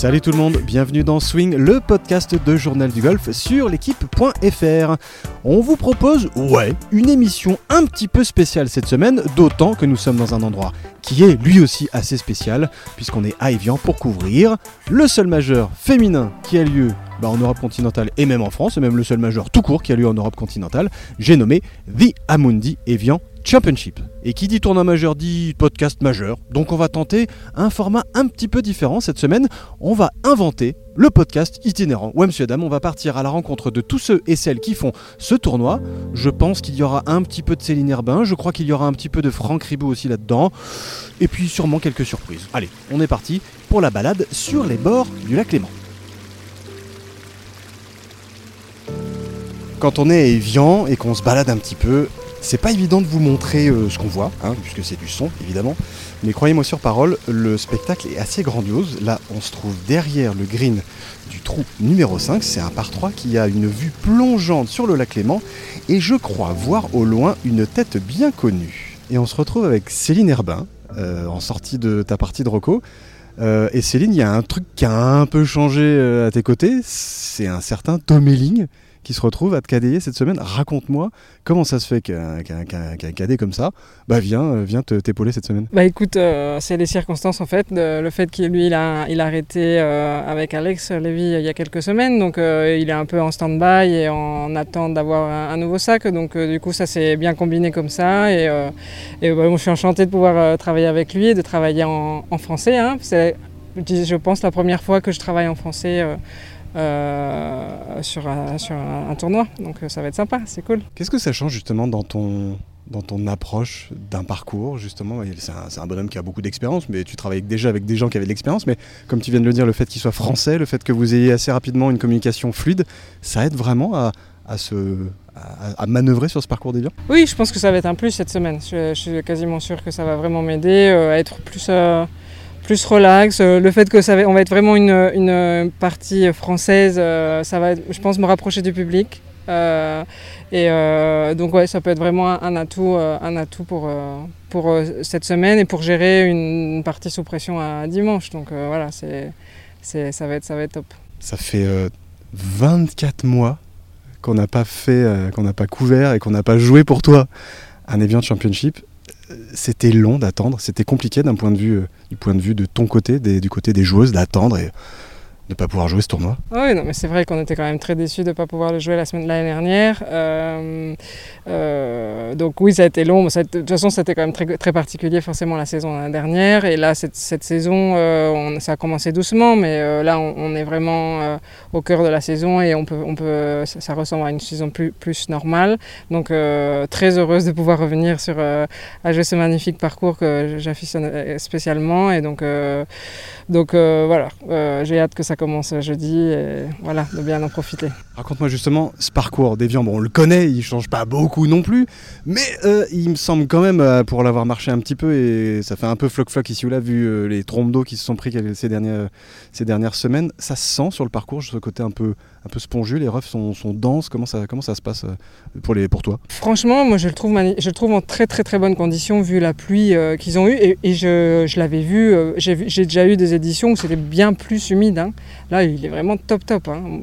Salut tout le monde, bienvenue dans Swing, le podcast de Journal du Golf sur l'équipe.fr. On vous propose, une émission un petit peu spéciale cette semaine, d'autant que nous sommes dans un endroit qui est lui aussi assez spécial, puisqu'on est à Evian pour couvrir le seul majeur féminin qui a lieu bah, en Europe continentale et même en France, et même le seul majeur tout court qui a lieu en Europe continentale, j'ai nommé The Amundi Evian Championship. Et qui dit tournoi majeur dit podcast majeur. Donc on va tenter un format un petit peu différent cette semaine. On va inventer le podcast itinérant. Ouais, monsieur Adam, on va partir à la rencontre de tous ceux et celles qui font ce tournoi. Je pense qu'il y aura un petit peu de Céline Herbin. Je crois qu'il y aura un petit peu de Franck Ribou aussi là-dedans. Et puis sûrement quelques surprises. Allez, on est parti pour la balade sur les bords du lac Léman. Quand on est à Evian et qu'on se balade un petit peu, c'est pas évident de vous montrer euh, ce qu'on voit, hein, puisque c'est du son évidemment, mais croyez-moi sur parole, le spectacle est assez grandiose. Là, on se trouve derrière le green du trou numéro 5, c'est un par 3 qui a une vue plongeante sur le lac Léman, et je crois voir au loin une tête bien connue. Et on se retrouve avec Céline Herbin, euh, en sortie de ta partie de Rocco. Euh, et Céline, il y a un truc qui a un peu changé à tes côtés, c'est un certain Tom Elling qui se retrouve à te cadeiller cette semaine. Raconte-moi comment ça se fait qu'un cadet comme ça bah, vient, euh, vient t'épauler cette semaine. Bah écoute, euh, c'est les circonstances en fait. le fait qu'il lui il a, il a arrêté euh, avec Alex Lévy il y a quelques semaines, donc il est un peu en stand-by et en attente d'avoir un, nouveau sac. Donc du coup ça s'est bien combiné comme ça et, et bah, je suis enchanté de pouvoir travailler avec lui et de travailler en, français. Hein. C'est je pense la première fois que je travaille en français euh, sur, un, sur un, tournoi. Donc euh, ça va être sympa, c'est cool. Qu'est-ce que ça change justement dans ton, dans ton approche d'un parcours justement? C'est un, un, bonhomme qui a beaucoup d'expérience, mais tu travailles déjà avec des gens qui avaient de l'expérience. Mais comme tu viens de le dire, le fait qu'il soit français, le fait que vous ayez assez rapidement une communication fluide, ça aide vraiment à, à, se, à, manœuvrer sur ce parcours des Oui, je pense que ça va être un plus cette semaine. Je, suis quasiment sûr que ça va vraiment m'aider euh, à être plus plus relax. Euh, le fait que ça va, on va être vraiment une, partie française, euh, ça va, je pense, me rapprocher du public. Euh, et donc ouais, ça peut être vraiment un, atout, un atout pour, pour cette semaine et pour gérer une partie sous pression à dimanche. Donc voilà, c'est, c'est, ça, va être, ça va être top. Ça fait 24 mois qu'on n'a pas fait, qu'on n'a pas couvert et qu'on n'a pas joué pour toi un Evian Championship c'était long d'attendre, c'était compliqué d'un point de vue, euh, du point de vue de ton côté, du côté des joueuses, d'attendre de pas pouvoir jouer ce tournoi. Oui, non, mais c'est vrai qu'on était quand même très déçus de ne pas pouvoir le jouer la semaine de l'année dernière. Euh, euh, donc oui, ça a été long. de toute façon, c'était quand même très, très particulier forcément la saison dernière. Et là, cette, saison, on, ça a commencé doucement, mais là, on, est vraiment au cœur de la saison et on peut, on peut, ça, ressemble à une saison plus, plus normale. Donc très heureuse de pouvoir revenir sur, à jouer ce magnifique parcours que j'afficionne spécialement. Et donc, donc voilà, j'ai hâte que ça commence jeudi et voilà, de bien en profiter. Raconte-moi justement ce parcours d'Evian. Bon, on le connaît, il change pas beaucoup non plus, mais euh, il me semble quand même, euh, pour l'avoir marché un petit peu, et ça fait un peu floc-floc ici ou là, vu euh, les trompes d'eau qui se sont pris ces dernières, ces dernières semaines, ça se sent sur le parcours, ce côté un peu, un peu spongieux, les refs sont, denses, comment ça, comment ça se passe pour, les, pour toi? Franchement, moi je le, trouve je le trouve en très très très bonne condition vu la pluie qu'ils ont eue, et, je, l'avais vu, j'ai déjà eu des éditions où c'était bien plus humide. Hein. Là, il est vraiment top top. Hein.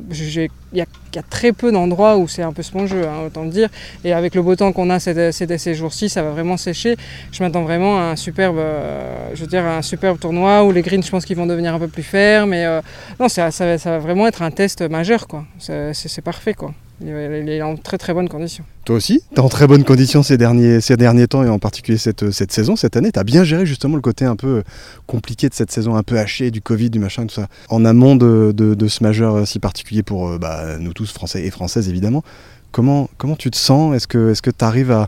Il y, a très peu d'endroits où c'est un peu spongeux, hein, autant le dire. Et avec le beau temps qu'on a ces, ces, jours-ci, ça va vraiment sécher. Je m'attends vraiment à un superbe, euh, je veux dire, un superbe tournoi où les greens, je pense qu'ils vont devenir un peu plus fermes. Mais euh, non, ça, ça, va vraiment être un test majeur, quoi. C'est parfait, quoi. Il est en très très bonne condition. Toi aussi, tu es en très bonne condition ces derniers, ces derniers temps et en particulier cette, cette saison, cette année. Tu as bien géré justement le côté un peu compliqué de cette saison, un peu hachée, du Covid, du machin, tout ça. En amont de, de, ce majeur si particulier pour euh, bah, nous tous, Français et Françaises évidemment, comment, comment tu te sens? Est-ce que tu arrives à,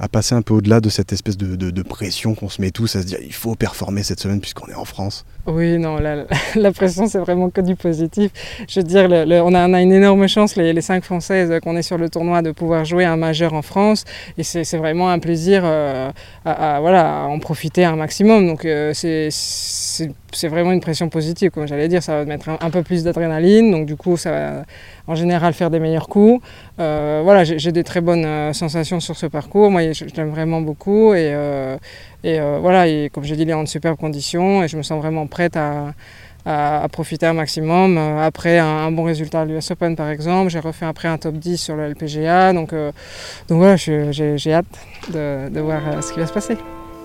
à passer un peu au-delà de cette espèce de, de, pression qu'on se met tous à se dire il faut performer cette semaine puisqu'on est en France? Oui, non, la, pression c'est vraiment que du positif. Je veux dire, on, a, une énorme chance, les, les cinq Françaises, qu'on est sur le tournoi, de pouvoir jouer un majeur en France et c'est vraiment un plaisir euh, à, voilà, en profiter un maximum. Donc euh, c'est vraiment une pression positive, comme j'allais dire, ça va mettre un, peu plus d'adrénaline, donc du coup ça va en général faire des meilleurs coups. Euh, voilà, j'ai des très bonnes euh, sensations sur ce parcours, moi je, l'aime vraiment beaucoup et, euh, et voilà, et comme j'ai dit, il est en superbe condition et je me sens vraiment prête à, à, profiter un maximum. Après un, bon résultat à l'US Open par exemple, j'ai refait après un top 10 sur le LPGA. Donc, donc voilà, j'ai hâte de, de voir ce qui va se passer.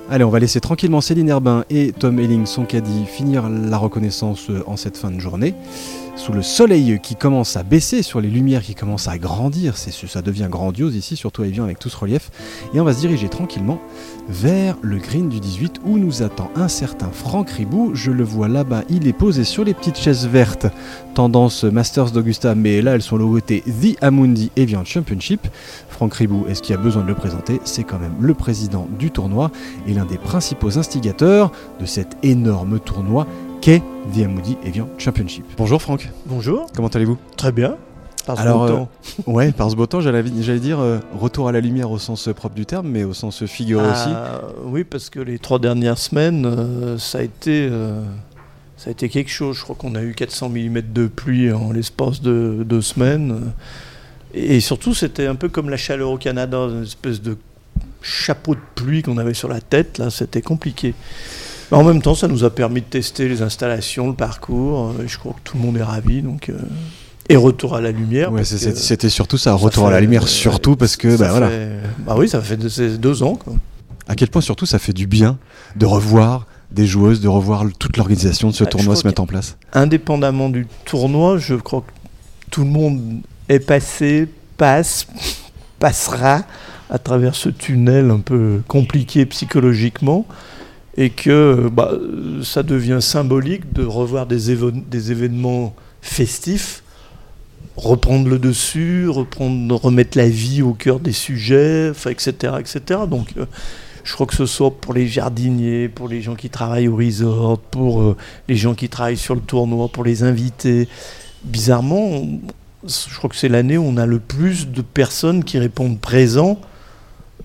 Allez, on va laisser tranquillement Céline Herbin et Tom Elling, son caddie, finir la reconnaissance en cette fin de journée sous le soleil qui commence à baisser, sur les lumières qui commencent à grandir, ça devient grandiose ici, surtout Evian avec tout ce relief, et on va se diriger tranquillement vers le green du 18 où nous attend un certain Franck Ribou. Je le vois là-bas, il est posé sur les petites chaises vertes, tendance Masters d'Augusta, mais là elles sont logotées The Amundi Evian Championship. Franck Ribou, est-ce qu'il y a besoin de le présenter? C'est quand même le président du tournoi et l'un des principaux instigateurs de cet énorme tournoi qu'est The Amoudi Evian Championship. Bonjour Franck. Bonjour. Comment allez-vous? Très bien. Par ce Alors, beau temps. Euh, ouais, par ce beau temps, j'allais dire euh, retour à la lumière au sens propre du terme, mais au sens figuré aussi. Ah, oui, parce que les trois dernières semaines, euh, ça a été ça a été quelque chose. Je crois qu'on a eu 400 mm de pluie en l'espace de deux semaines. Et surtout, c'était un peu comme la chaleur au Canada, une espèce de chapeau de pluie qu'on avait sur la tête. Là, c'était compliqué. En même temps, ça nous a permis de tester les installations, le parcours. Euh, je crois que tout le monde est ravi. Donc, euh, et retour à la lumière. c'était surtout ça, retour à la lumière, surtout parce que. Bah, voilà. bah oui, ça fait deux, ans. À quel point surtout ça fait du bien de revoir des joueuses, de revoir toute l'organisation de ce bah, tournoi se mettre en place? Indépendamment du tournoi, je crois que tout le monde est passé, passe, passera à travers ce tunnel un peu compliqué psychologiquement et que bah, ça devient symbolique de revoir des, événements festifs, reprendre le dessus, reprendre, remettre la vie au cœur des sujets, etc., etc. Donc, euh, je crois que ce soit pour les jardiniers, pour les gens qui travaillent au resort, pour euh, les gens qui travaillent sur le tournoi, pour les invités. Bizarrement, je crois que c'est l'année où on a le plus de personnes qui répondent présents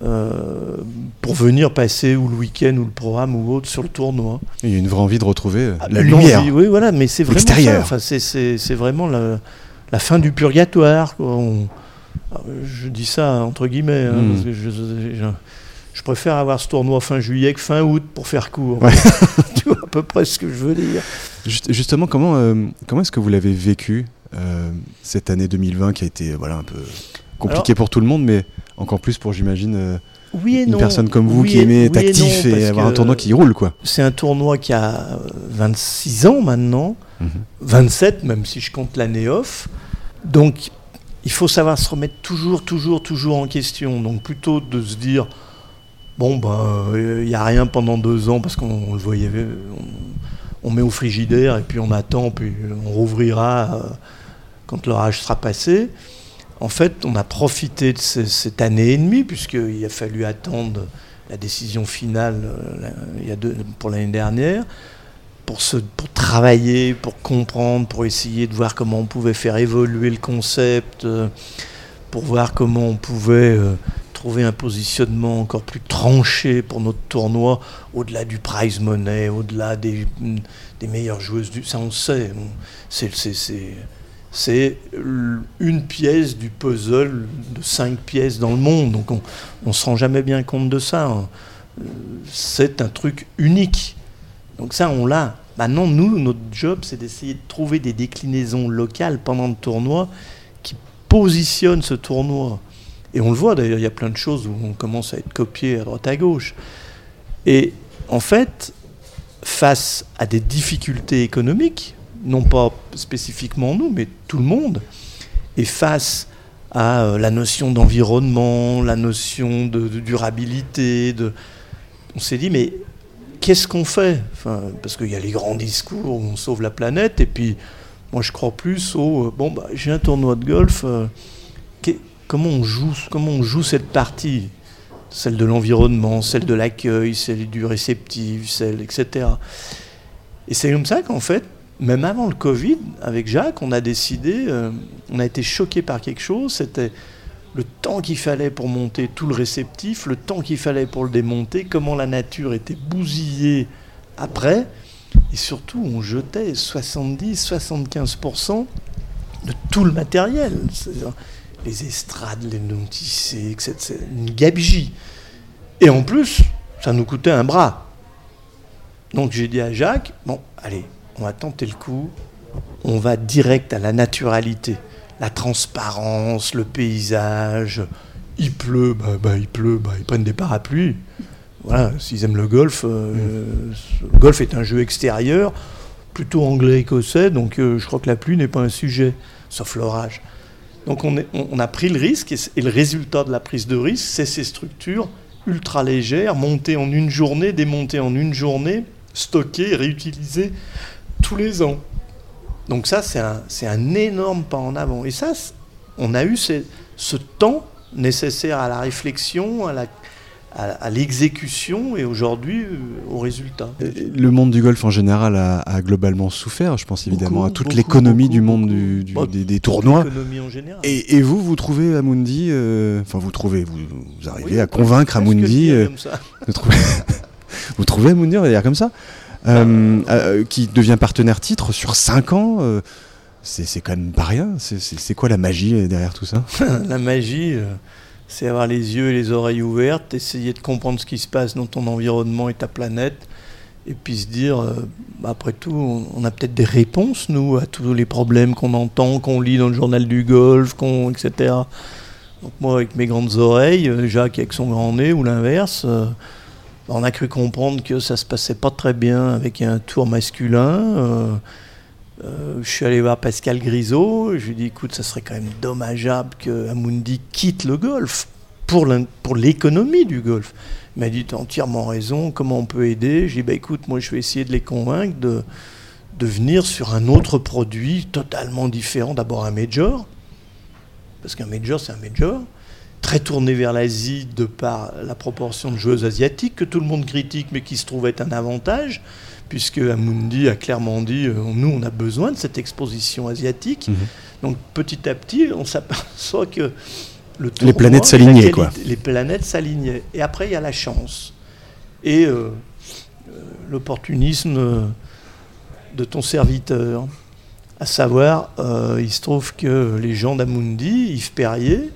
euh, pour venir passer ou le week-end ou le programme ou autre sur le tournoi. Il y a une vraie envie de retrouver euh, ah, la lumière. oui, voilà, mais c'est vraiment ça. Enfin, c'est vraiment la, la, fin du purgatoire. je dis ça entre guillemets. Hein, hmm. parce que je, préfère avoir ce tournoi fin juillet que fin août pour faire court. tu vois à peu près ce que je veux dire. justement, comment, euh, comment est-ce que vous l'avez vécu cette année 2020 qui a été voilà, un peu compliquée pour tout le monde, mais encore plus pour, j'imagine, euh, une personne comme vous qui aimait être actif et, avoir un tournoi qui roule. quoi. C'est un tournoi qui a 26 ans maintenant, 27 mhm. même si je compte l'année off. Donc il faut savoir se remettre toujours, toujours, toujours en question. Donc plutôt de se dire, bon, ben, il n'y a rien pendant deux ans parce qu'on le voyait, on, met au frigidaire et puis on attend, puis on rouvrira euh, quand l'orage sera passé. En fait, on a profité de cette année et demie, puisqu'il a fallu attendre la décision finale euh, pour l'année dernière, pour, travailler, pour comprendre, pour essayer de voir comment on pouvait faire évoluer le concept, euh, pour voir comment on pouvait euh, trouver un positionnement encore plus tranché pour notre tournoi, au-delà du prize money, au-delà des, des meilleures joueuses du... Ça, on sait. C'est c'est une pièce du puzzle de cinq pièces dans le monde. Donc on ne se rend jamais bien compte de ça. Hein. C'est un truc unique. Donc ça, on l'a. Maintenant, nous, notre job, c'est d'essayer de trouver des déclinaisons locales pendant le tournoi qui positionnent ce tournoi. Et on le voit d'ailleurs, il y a plein de choses où on commence à être copié à droite à gauche. Et en fait, face à des difficultés économiques, non pas spécifiquement nous, mais tout le monde, est face à euh, la notion d'environnement, la notion de, durabilité. De... On s'est dit, mais qu'est-ce qu'on fait? Parce qu'il y a les grands discours où on sauve la planète, et puis moi je crois plus au, euh, bon, bah, j'ai un tournoi de golf, euh, comment, on joue, comment on joue cette partie? Celle de l'environnement, celle de l'accueil, celle du réceptif, celle, etc. Et c'est comme ça qu'en fait, même avant le Covid, avec Jacques, on a décidé, euh, on a été choqué par quelque chose, c'était le temps qu'il fallait pour monter tout le réceptif, le temps qu'il fallait pour le démonter, comment la nature était bousillée après, et surtout on jetait 70-75% de tout le matériel, les estrades, les noticés, etc. Une gabegie. Et en plus, ça nous coûtait un bras. Donc j'ai dit à Jacques, bon, allez, on va tenter le coup, on va direct à la naturalité, la transparence, le paysage. Il pleut, bah, bah, il pleut, bah, ils prennent des parapluies. Voilà, s'ils aiment le golf, euh, le golf est un jeu extérieur, plutôt anglais-écossais, donc euh, je crois que la pluie n'est pas un sujet, sauf l'orage. Donc on, est- on- on a pris le risque, et, et le résultat de la prise de risque, c'est ces structures ultra légères, montées en une journée, démontées en une journée, stockées réutilisées tous les ans. Donc ça, c'est un, c'est un énorme pas en avant. Et ça, on a eu ce, ce temps nécessaire à la réflexion, à la- à, l'exécution et aujourd'hui euh, au résultat. Le monde du golf en général a, a globalement souffert. Je pense évidemment Beaucoup, à toute l'économie du monde du- du- Bon, des, des tournois. L'économie en général. Et, et vous, vous trouvez Amundi, euh, enfin vous trouvez, vous, vous arrivez Oui, à convaincre Amundi, euh, vous trouvez, vous trouvez Amundi, on va dire comme ça, qui devient partenaire titre sur 5 ans. euh, c'est quand même pas rien. C'est- quoi la magie euh, derrière tout ça? La magie, euh, c'est avoir les yeux et les oreilles ouvertes, essayer de comprendre ce qui se passe dans ton environnement et ta planète, et puis se dire, euh, bah, après tout, on, a peut-être des réponses, nous, à tous les problèmes qu'on entend, qu'on lit dans le journal du golf, etc. Donc moi, avec mes grandes oreilles, euh, Jacques avec son grand nez, ou l'inverse, euh, on a cru comprendre que ça se passait pas très bien avec un tour masculin. euh, euh, je suis allé voir Pascal Grisot, je lui ai dit écoute, ça serait quand même dommageable que Amundi quitte le golf pour l'économie du golf. Il m'a dit as entièrement raison, comment on peut aider? J'ai dit bah écoute, moi je vais essayer de les convaincre de venir sur un autre produit totalement différent. D'abord un major, parce qu'un major c'est un major, très tourné vers l'Asie de par la proportion de joueuses asiatiques que tout le monde critique mais qui se trouve être un avantage puisque Amundi a clairement dit euh, nous on a besoin de cette exposition asiatique. Mhm. Donc petit à petit on s'aperçoit que le Les planètes la s'alignaient, quoi. Les planètes s'alignaient. Et après il y a la chance et euh, euh, l'opportunisme de ton serviteur. À savoir, euh, il se trouve que les gens d'Amundi, Yves Perrier,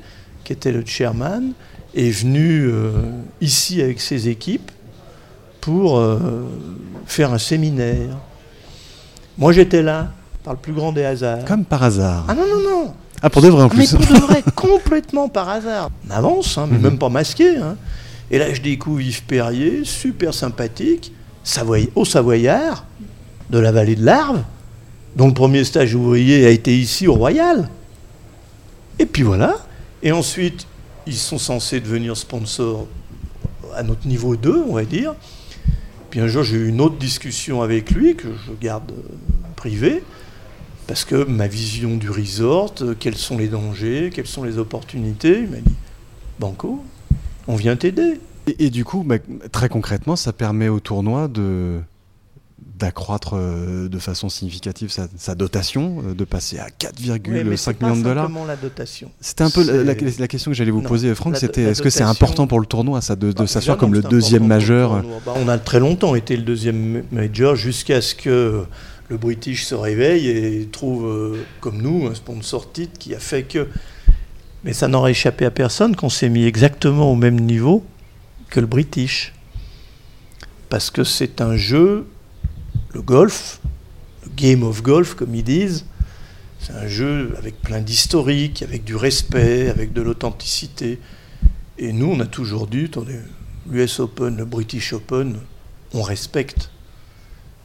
qui était le chairman, est venu euh, ici avec ses équipes pour euh, faire un séminaire. Moi j'étais là, par le plus grand des hasards. Comme par hasard. Ah non, non, non Ah, pour de vrai en mais plus. pour de vrai, complètement par hasard. On avance, hein, mais Mhm. même pas masqué. hein. Et là, je découvre Yves Perrier, super sympathique, Savoy- au Savoyard, de la vallée de l'Arve, dont le premier stage ouvrier a été ici au Royal. Et puis voilà. Et ensuite, ils sont censés devenir sponsors à notre niveau 2, on va dire. Puis un jour, j'ai eu une autre discussion avec lui, que je garde euh, privée, parce que ma vision du resort, euh, quels sont les dangers, quelles sont les opportunités, il m'a dit, Banco, on vient t'aider. Et, du coup, très concrètement, ça permet au tournoi de d'accroître euh, de façon significative sa, sa dotation, euh, de passer à 4,5 millions de dollars. simplement la dotation. C'était un peu la, la- C'est- la question que j'allais vous Non, poser, Franck. C'était est-ce que c'est important pour le tournoi, ça, de, de Bah, s'asseoir comme le deuxième le majeur. Bah, on a très longtemps été le deuxième major jusqu'à ce que le British se réveille et trouve, euh, comme nous, un sponsor titre qui a fait que. Mais ça n'aurait échappé à personne qu'on s'est mis exactement au même niveau que le British. Parce que c'est un jeu, le golf, le game of golf, comme ils disent, c'est un jeu avec plein d'historique, avec du respect, avec de l'authenticité. Et nous, on a toujours dit, l'US Open, le British Open, on respecte.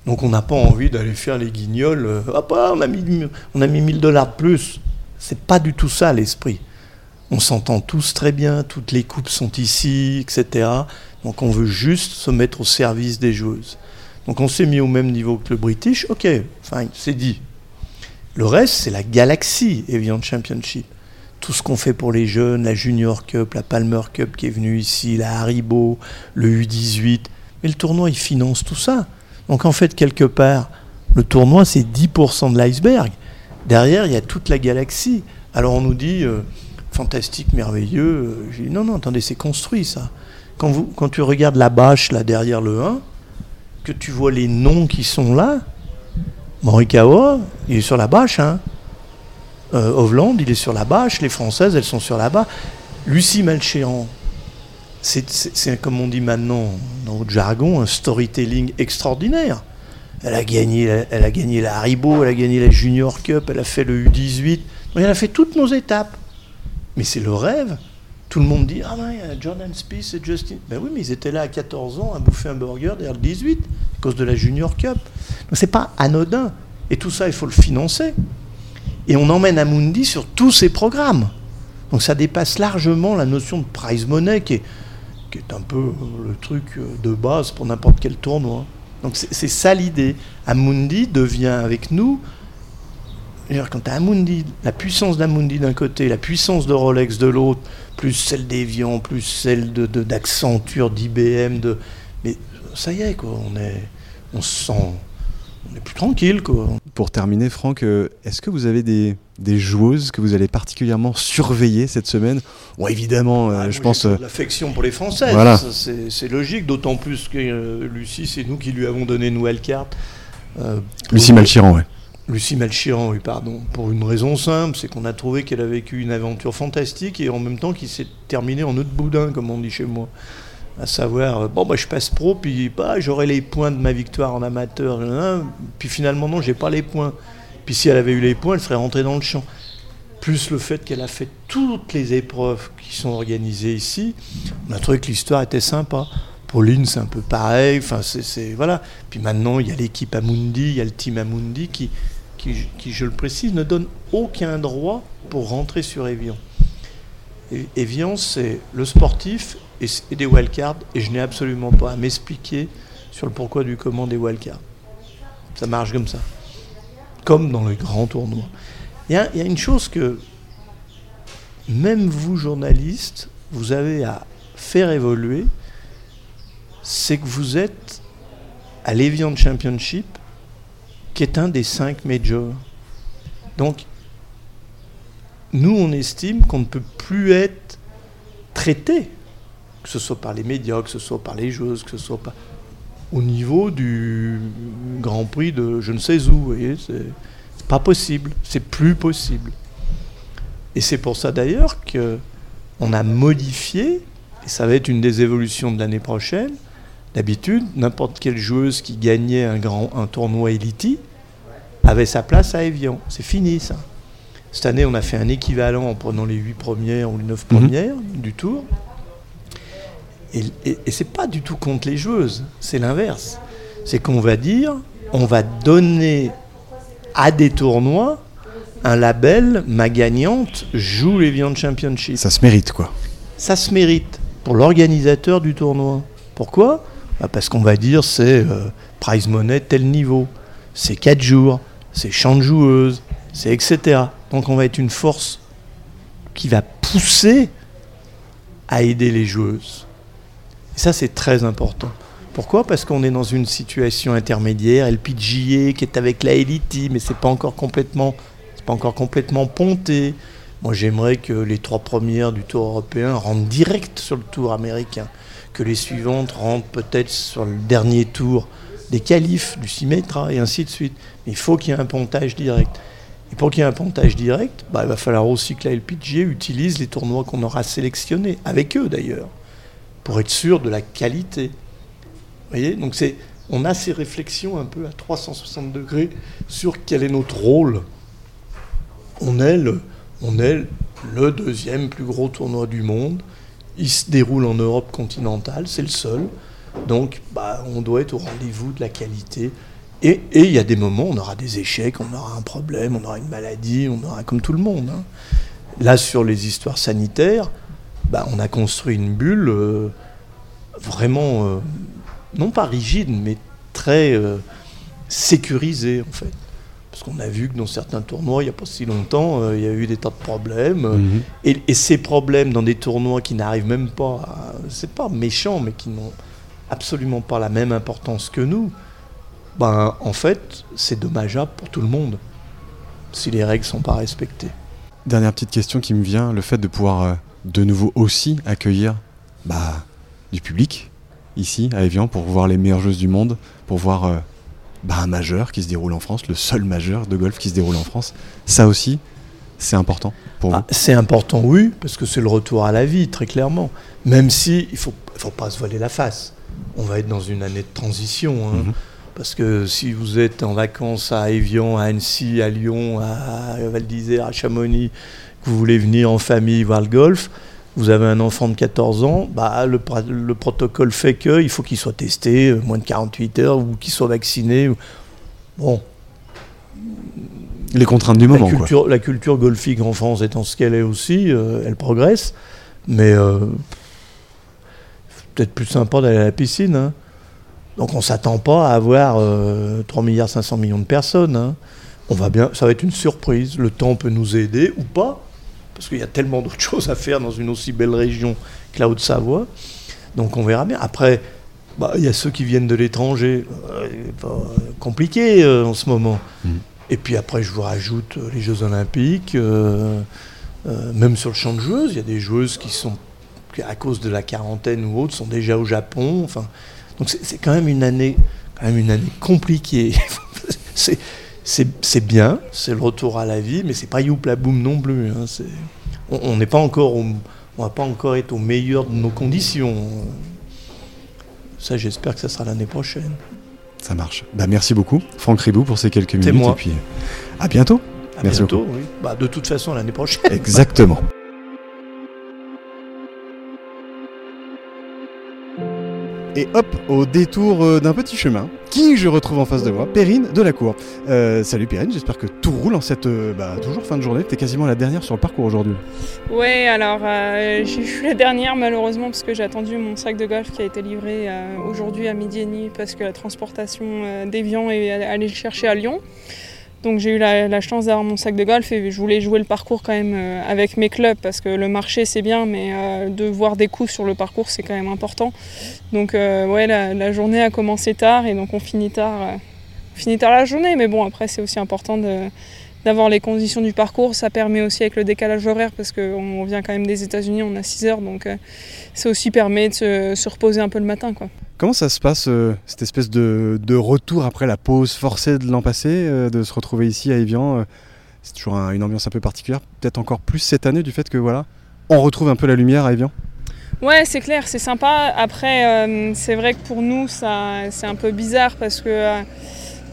Donc on n'a pas envie d'aller faire les guignols. euh, Ah on a mis, on a mis 1000 dollars de plus. C'est pas du tout ça l'esprit. On s'entend tous très bien, toutes les coupes sont ici, etc. Donc on veut juste se mettre au service des joueuses. Donc on s'est mis au même niveau que le British, ok, fine, c'est dit. Le reste, c'est la galaxie Evian Championship. Tout ce qu'on fait pour les jeunes, la Junior Cup, la Palmer Cup qui est venue ici, la Haribo, le U18. Mais le tournoi, il finance tout ça. Donc en fait, quelque part, le tournoi, c'est 10% de l'iceberg. Derrière, il y a toute la galaxie. Alors on nous dit, euh, fantastique, merveilleux. J'ai dit, non, non, attendez, c'est construit ça. Quand, vous, quand tu regardes la bâche là derrière le 1, que tu vois les noms qui sont là, Morikawa, il est sur la bâche. Hein. Euh, il est sur la bâche. Les Françaises, elles sont sur la bâche. Lucie Malchéan, c'est, comme on dit maintenant dans votre jargon, un storytelling extraordinaire. Elle a gagné, elle a gagné la Haribo, elle a gagné la Junior Cup, elle a fait le U18. Elle a fait toutes nos étapes. Mais c'est le rêve. Tout le monde dit Ah ouais, Jordan Spieth et Justin. Ben oui, mais ils étaient là à 14 ans à bouffer un burger derrière le 18 à cause de la Junior Cup. Donc c'est pas anodin. Et tout ça, il faut le financer. Et on emmène Amundi sur tous ces programmes. Donc ça dépasse largement la notion de prize money qui est, qui est un peu le truc de base pour n'importe quel tournoi. Donc c'est ça l'idée. Amundi devient avec nous quand tu as Amundi, la puissance d'Amundi d'un côté, la puissance de Rolex de l'autre, plus celle d'Evian, plus celle d'Accenture, de, d'IBM, de... mais ça y est, quoi, on, est, on se sent on est plus tranquille. Quoi. Pour terminer, Franck, euh, est-ce que vous avez des, des, joueuses que vous allez particulièrement surveiller cette semaine? Bon, évidemment, euh, ah, je pense. Euh, l'affection pour les Françaises, voilà. c'est logique, d'autant plus que Lucie, c'est nous qui lui avons donné une nouvelle carte. Lucie Malchiran, oui. Lucie Malchiran, oui, pardon. Pour une raison simple, c'est qu'on a trouvé qu'elle a vécu une aventure fantastique et en même temps qui s'est terminée en nœud de boudin, comme on dit chez moi. À savoir, euh, bon, bah, je passe pro, puis bah, j'aurai les points de ma victoire en amateur. puis finalement, non, j'ai pas les points. Puis si elle avait eu les points, elle serait rentrée dans le champ. Plus le fait qu'elle a fait toutes les épreuves qui sont organisées ici, on a trouvé que l'histoire était sympa. Pauline, c'est un peu pareil. Enfin, c'est voilà. Puis maintenant, il y a l'équipe Amundi, il y a le team Amundi qui, qui, je le précise, ne donne aucun droit pour rentrer sur Evian. Evian, c'est le sportif et, des wildcards, et je n'ai absolument pas à m'expliquer sur le pourquoi du comment des wildcards. Ça marche comme ça. Comme dans les grands tournois. Il y, y a une chose que même vous, journalistes, vous avez à faire évoluer, c'est que vous êtes à l'Evian Championship qui est un des cinq majors. Donc, nous, on estime qu'on ne peut plus être traité, que ce soit par les médias, que ce soit par les joueuses, que ce soit au niveau du Grand Prix de je ne sais où. Vous voyez, c'est pas possible, c'est plus possible. Et c'est pour ça d'ailleurs que on a modifié, et ça va être une des évolutions de l'année prochaine. D'habitude, n'importe quelle joueuse qui gagnait un, grand, un tournoi Elite avait sa place à Evian. C'est fini ça. Cette année, on a fait un équivalent en prenant les 8 premières ou les 9 mhm. premières du tour. Et, et, c'est pas du tout contre les joueuses, c'est l'inverse. C'est qu'on va dire, on va donner à des tournois un label, ma gagnante joue l'Evian Championship. Ça se mérite quoi Ça se mérite pour l'organisateur du tournoi. Pourquoi? Parce qu'on va dire c'est euh, prize money tel niveau, c'est 4 jours, c'est chant de joueuse, c'est etc. Donc on va être une force qui va pousser à aider les joueuses. Et ça, c'est très important. Pourquoi? Parce qu'on est dans une situation intermédiaire, LPGA qui est avec la Elite, mais c'est pas pas encore complètement ponté. Moi, j'aimerais que les trois premières du Tour européen rentrent direct sur le Tour américain, que les suivantes rentrent peut-être sur le dernier tour des qualifs, du Symetra et ainsi de suite. Mais il faut qu'il y ait un pontage direct. Et pour qu'il y ait un pontage direct, bah, il va falloir aussi que la LPG utilise les tournois qu'on aura sélectionnés, avec eux d'ailleurs, pour être sûr de la qualité. Vous voyez? Donc c'est, on a ces réflexions un peu à 360 degrés sur quel est notre rôle. On est le, on est le deuxième plus gros tournoi du monde. Il se déroule en Europe continentale, c'est le seul. Donc, bah, on doit être au rendez-vous de la qualité. Et il y a des moments, on aura des échecs, on aura un problème, on aura une maladie, on aura comme tout le monde. Hein. Là, sur les histoires sanitaires, bah, on a construit une bulle euh, vraiment, euh, non pas rigide, mais très euh, sécurisée, en fait. Parce qu'on a vu que dans certains tournois, il n'y a pas si longtemps, il y a eu des tas de problèmes. Mhm. et, et, ces problèmes dans des tournois qui n'arrivent même pas, c'est pas méchant, mais qui n'ont absolument pas la même importance que nous, ben, en fait, c'est dommageable pour tout le monde si les règles ne sont pas respectées. Dernière petite question qui me vient, le fait de pouvoir euh, de nouveau aussi accueillir bah, du public ici à Evian pour voir les meilleures joueuses du monde, pour voir euh, bah, un majeur qui se déroule en France, le seul majeur de golf qui se déroule en France. Ça aussi, c'est important pour ah, vous C'est important, oui, parce que c'est le retour à la vie, très clairement. Même si il ne faut, faut pas se voiler la face on va être dans une année de transition. Hein. Mhm. Parce que si vous êtes en vacances à Evian, à Annecy, à Lyon, à Val d'Isère, à Chamonix, que vous voulez venir en famille voir le golf, vous avez un enfant de 14 ans, bah, le, le protocole fait qu'il faut qu'il soit testé euh, moins de 48 heures ou qu'il soit vacciné. Bon. Les contraintes du moment. La culture, La culture golfique en France étant ce qu'elle est aussi, euh, elle progresse. Mais euh, peut-être plus sympa d'aller à la piscine. Hein. Donc on ne s'attend pas à avoir 3 milliards 500 millions de personnes. Hein. On va bien, ça va être une surprise. Le temps peut nous aider ou pas parce qu'il y a tellement d'autres choses à faire dans une aussi belle région que la Haute-Savoie. Donc on verra bien. Après, bah, il y a ceux qui viennent de l'étranger. Euh, compliqué euh, en ce moment. Mm. Et puis après, je vous rajoute euh, les Jeux Olympiques. même sur le champ de joueuses, il y a des joueuses qui sont, à cause de la quarantaine ou autre, sont déjà au Japon. Enfin, donc c'est quand même une année, quand même une année compliquée. c'est c'est bien, c'est le retour à la vie, mais c'est pas youp la boum non plus. Hein, on n'est pas encore, on va pas encore être au meilleur de nos conditions. Ça, j'espère que ça sera l'année prochaine. Ça marche. Bah, merci beaucoup, Franck Ribou, pour ces quelques minutes. Moi. Et puis, à bientôt. À merci bientôt, oui. Bah, de toute façon, l'année prochaine. Exactement. Et hop, au détour euh, d'un petit chemin, qui je retrouve en face de moi Perrine de la Cour. Euh, salut Perrine, j'espère que tout roule en cette euh, bah, toujours fin de journée. Tu es quasiment la dernière sur le parcours aujourd'hui. Ouais, alors je suis la dernière malheureusement parce que j'ai attendu mon sac de golf qui a été livré aujourd'hui à midi et demi parce que la transportation d'Evian est allée le chercher à Lyon. Donc j'ai eu la, chance d'avoir mon sac de golf et je voulais jouer le parcours quand même euh, avec mes clubs parce que le marché c'est bien mais euh, de voir des coups sur le parcours c'est quand même important. Donc euh, ouais la, journée a commencé tard et donc on finit tard, finit tard la journée mais bon après c'est aussi important d'avoir les conditions du parcours. Ça permet aussi avec le décalage horaire parce qu'on vient quand même des États-Unis, on a 6 heures donc ça aussi permet de se, se, reposer un peu le matin quoi. Comment ça se passe, euh, cette espèce de, retour après la pause forcée de l'an passé, euh, de se retrouver ici à Evian euh, C'est toujours une ambiance un peu particulière, peut-être encore plus cette année du fait que voilà, on retrouve un peu la lumière à Evian? Ouais, c'est clair, c'est sympa. Après, c'est vrai que pour nous, ça, c'est un peu bizarre parce que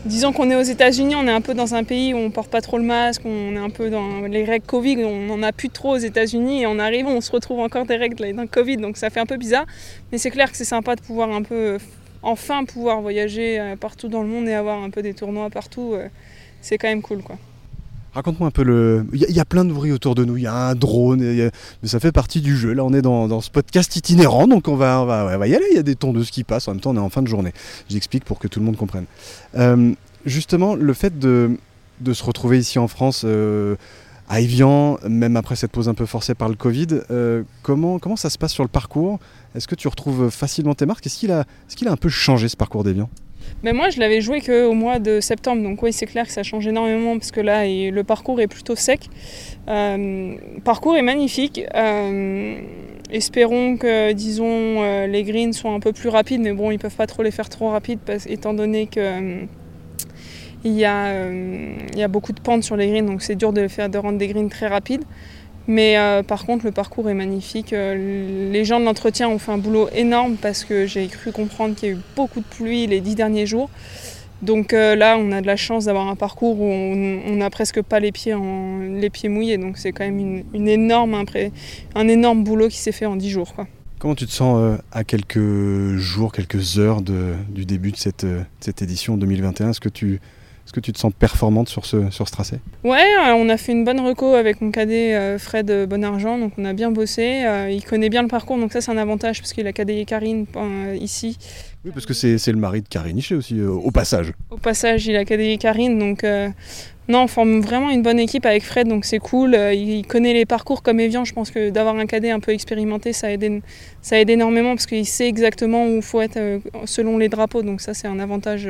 disons qu'on est aux États-Unis, on est un peu dans un pays où on porte pas trop le masque, on est un peu dans les règles Covid, on n'en a plus trop aux États-Unis et on arrive, on se retrouve encore des règles dans Covid, donc ça fait un peu bizarre. Mais c'est clair que c'est sympa de pouvoir un peu, enfin pouvoir voyager euh, partout dans le monde et avoir un peu des tournois partout. Euh, c'est quand même cool, quoi. Raconte-moi un peu le. Il y, a plein de bruit autour de nous. Il y a un drone, mais ça fait partie du jeu. Là, on est dans, ce podcast itinérant, donc on va, on va, y aller. Il y a des tondeuses qui passent. En même temps, on est en fin de journée. J'explique pour que tout le monde comprenne. Euh, justement, le fait de, se retrouver ici en France. Euh, à Evian, même après cette pause un peu forcée par le Covid, euh, comment, comment ça se passe sur le parcours? Est-ce que tu retrouves facilement tes marques? Est-ce qu'il a, est a un peu changé ce parcours d'Evian? Mais moi, je l'avais joué qu'au mois de septembre, donc oui, c'est clair que ça change énormément parce que là, le parcours est plutôt sec. Euh, parcours est magnifique. Euh, espérons que, disons, euh, les greens soient un peu plus rapides, mais bon, ils peuvent pas trop les faire trop rapides étant donné que il y, a, il y a beaucoup de pentes sur les greens, donc c'est dur de, faire, de rendre des greens très rapides. Mais euh, par contre, le parcours est magnifique. Euh, les gens de l'entretien ont fait un boulot énorme parce que j'ai cru comprendre qu'il y a eu beaucoup de pluie les dix derniers jours. Donc euh, là, on a de la chance d'avoir un parcours où on n'a presque pas les pieds, mouillés. Donc c'est quand même une, énorme, un énorme boulot qui s'est fait en dix jours. Comment tu te sens à quelques jours, quelques heures du début de cette, cette édition 2021 Est-ce que tu est-ce que tu te sens performante sur ce, sur ce tracé? Ouais, euh, on a fait une bonne reco avec mon cadet euh, Fred Bonargent, donc on a bien bossé. Euh, il connaît bien le parcours, donc ça c'est un avantage parce qu'il a cadé Karine ici. Oui, parce que c'est le mari de Karine Hichet aussi, au passage. Au passage, il a cadé Karine, donc non, on forme vraiment une bonne équipe avec Fred, donc c'est cool. il connaît les parcours comme Evian, je pense que d'avoir un cadet un peu expérimenté, ça aide, ça aide énormément parce qu'il sait exactement où il faut être selon les drapeaux, donc ça c'est un avantage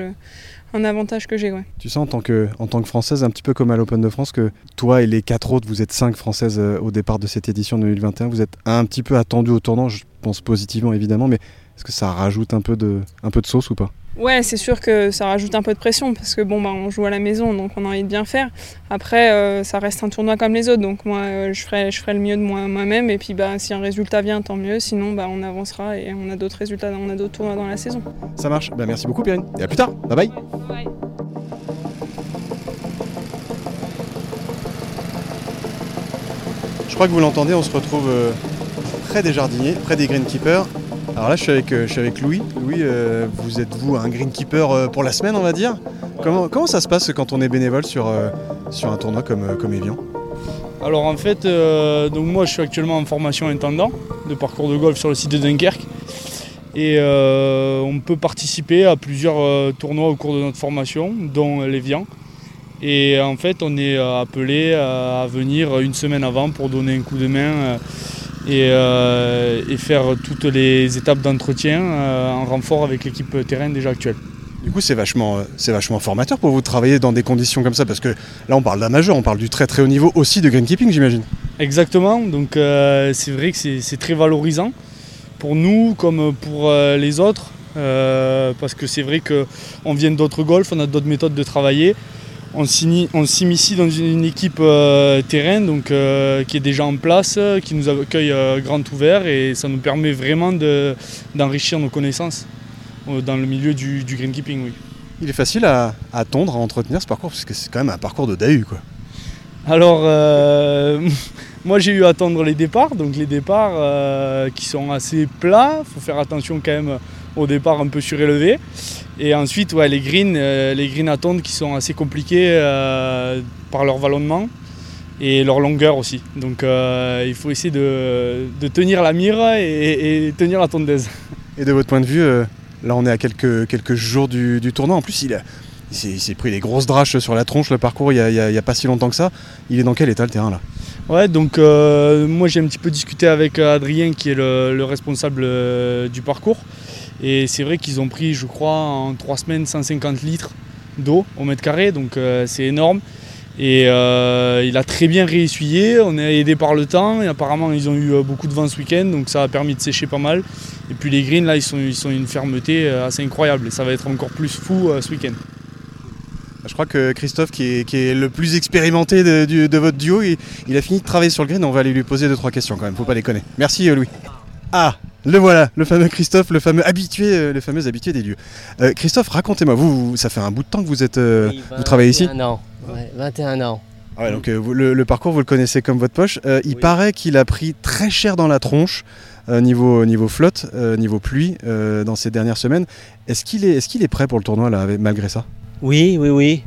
un avantage que j'ai. Ouais. Tu sens en tant, que, en tant que Française, un petit peu comme à l'Open de France, que toi et les quatre autres, vous êtes cinq Françaises euh, au départ de cette édition 2021, vous êtes un petit peu attendues au tournant, je pense positivement évidemment, mais est-ce que ça rajoute un peu de sauce ou pas? Ouais, c'est sûr que ça rajoute un peu de pression parce que bon, bah, on joue à la maison, donc on a envie de bien faire. Après, euh, ça reste un tournoi comme les autres, donc moi, euh, je, ferai, le mieux de moi- moi-même. et puis, bah, si un résultat vient, tant mieux. Sinon, bah, on avancera et on a d'autres résultats, on a d'autres tournois dans la saison. Ça marche. Bah, merci beaucoup, Pierre. Et à plus tard. Bye bye. Je crois que vous l'entendez, on se retrouve euh, près des jardiniers, près des greenkeepers. Alors là, je suis avec, euh, Louis. Louis, euh, vous êtes vous un greenkeeper euh, pour la semaine, on va dire comment, ça se passe quand on est bénévole sur, sur un tournoi comme, comme Evian? Alors en fait, donc moi je suis actuellement en formation intendant de parcours de golf sur le site de Dunkerque. Et on peut participer à plusieurs tournois au cours de notre formation, dont l'Evian. Et en fait, on est appelé à venir une semaine avant pour donner un coup de main et, euh, et faire toutes les étapes d'entretien euh, en renfort avec l'équipe terrain déjà actuelle. Du coup, c'est vachement, euh, c'est vachement formateur pour vous de travailler dans des conditions comme ça, parce que là, on parle d'un majeur, on parle du très très haut niveau aussi de greenkeeping, j'imagine. Exactement, donc euh, c'est vrai que c'est très valorisant pour nous comme pour les autres, parce que c'est vrai qu'on vient d'autres golfs, on a d'autres méthodes de travailler. On s'initie dans une équipe euh, terrain donc, euh, qui est déjà en place, qui nous accueille euh, grand ouvert et ça nous permet vraiment de- d'enrichir nos connaissances dans le milieu du, du greenkeeping. Oui. Il est facile à, à tondre, à entretenir ce parcours, parce que c'est quand même un parcours de DAU, quoi. Alors, moi j'ai eu à attendre les départs, donc les départs qui sont assez plats, il faut faire attention quand même au départ un peu surélevé. Et ensuite, ouais, les greens, euh, les greens à tondre qui sont assez compliqués euh, par leur vallonnement et leur longueur aussi. Donc euh, il faut essayer de, de tenir la mire et, et tenir la tondeuse. Et de votre point de vue, là, on est à quelques, quelques jours du, du tournoi. En plus, il, a- il s'est pris des grosses draches sur la tronche, le parcours, il n'y a, pas si longtemps que ça. Il est dans quel état le terrain, là? Ouais, donc moi j'ai un petit peu discuté avec Adrien qui est le, le responsable du parcours. Et c'est vrai qu'ils ont pris, je crois, en trois semaines 150 litres d'eau au mètre carré, donc euh, c'est énorme. Et euh, il a très bien réessuyé, on est aidé par le temps et apparemment ils ont eu euh, beaucoup de vent ce week-end donc ça a permis de sécher pas mal. Et puis les greens là ils sont, ils sont une fermeté assez incroyable et ça va être encore plus fou ce week-end. Je crois que Christophe, qui est, le plus expérimenté de, votre duo, il, il a fini de travailler sur le green. On va aller lui poser deux trois questions quand même. Faut pas déconner. Merci Louis. Ah, le voilà, le fameux Christophe, le fameux habitué, euh, le fameux habitué des lieux. Euh, Christophe, racontez-moi. Vous, vous- ça fait un bout de temps que vous êtes, euh, Oui, vous travaillez ici. 21 ans. Ouais, 21 ans. Ah ouais, donc euh, vous- le, le parcours, vous le connaissez comme votre poche. Il Oui. paraît qu'il a pris très cher dans la tronche, niveau, niveau flotte, niveau pluie, dans ces dernières semaines. Est-ce qu'il est, est, qu'il est prêt pour le tournoi, là, malgré ça? Oui, oui, oui.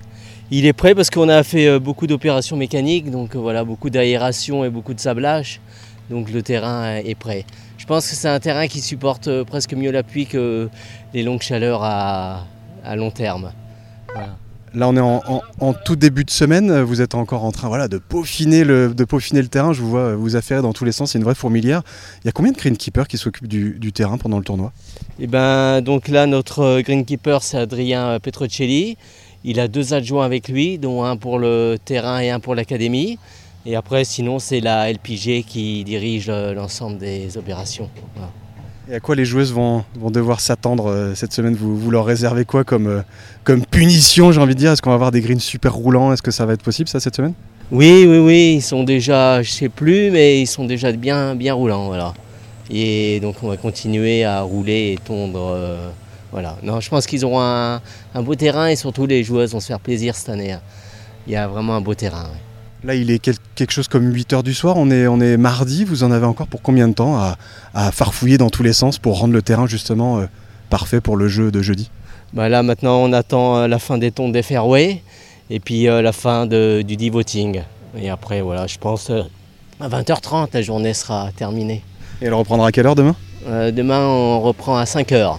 Il est prêt parce qu'on a fait beaucoup d'opérations mécaniques, donc voilà, beaucoup d'aération et beaucoup de sablage. Donc le terrain est prêt. Je pense que c'est un terrain qui supporte euh, presque mieux la pluie que les longues chaleurs à, à long terme. Voilà. Là, on est en, en- en tout début de semaine. Vous êtes encore en train voilà, de, peaufiner le, de peaufiner le terrain. Je vous vois euh, vous affairer dans tous les sens. C'est une vraie fourmilière. Il y a combien de greenkeepers qui s'occupent du, du terrain pendant le tournoi? Et ben donc là notre euh, greenkeeper c'est Adrien Petrocelli. Il a deux adjoints avec lui, dont un pour le terrain et un pour l'académie. Et après sinon c'est la LPG qui dirige euh, l'ensemble des opérations. Voilà. Et à quoi les joueuses vont, vont devoir s'attendre euh, cette semaine? Vous, vous leur réservez quoi comme, euh, comme punition, j'ai envie de dire? Est-ce qu'on va avoir des greens super roulants? Est-ce que ça va être possible, ça, cette semaine? Oui, oui, oui, ils sont déjà, je sais plus, mais ils sont déjà bien, bien roulants, voilà. Et donc on va continuer à rouler et tondre, euh, voilà. Non, je pense qu'ils auront un, un beau terrain et surtout les joueuses vont se faire plaisir cette année. hein. Il y a vraiment un beau terrain. ouais. Là, il est quel- quelque chose comme 8h du soir. On est, on est mardi. Vous en avez encore pour combien de temps à, à farfouiller dans tous les sens pour rendre le terrain, justement, euh, parfait pour le jeu de jeudi? Bah là maintenant on attend euh, la fin des tonds des fairways et puis euh, la fin de- du devoting. Et après voilà, je pense euh, à 20h30 la journée sera terminée. Et elle reprendra à quelle heure demain? Demain on reprend à 5h.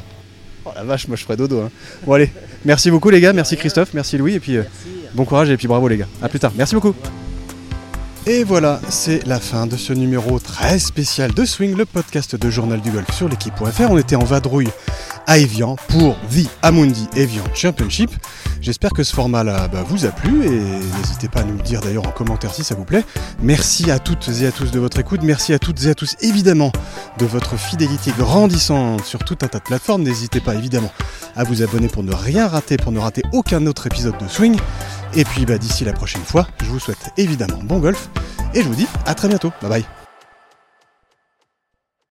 Oh la vache, moi je ferai dodo. hein. Bon, allez. Merci beaucoup, les gars. Merci Christophe. Merci Louis. Et puis, bon courage et puis bravo, les gars. À plus tard. Merci beaucoup. Et voilà, c'est la fin de ce numéro très spécial de Swing, le podcast de Journal du Golf sur l'équipe.fr. On était en vadrouille à Evian pour The Amundi Evian Championship. J'espère que ce format-là bah, vous a plu et n'hésitez pas à nous le dire d'ailleurs en commentaire si ça vous plaît. Merci à toutes et à tous de votre écoute. Merci à toutes et à tous évidemment de votre fidélité grandissante sur tout un tas de plateformes. N'hésitez pas évidemment à vous abonner pour ne rien rater, pour ne rater aucun autre épisode de Swing. Et puis bah, d'ici la prochaine fois, je vous souhaite évidemment bon golf et je vous dis à très bientôt. Bye bye.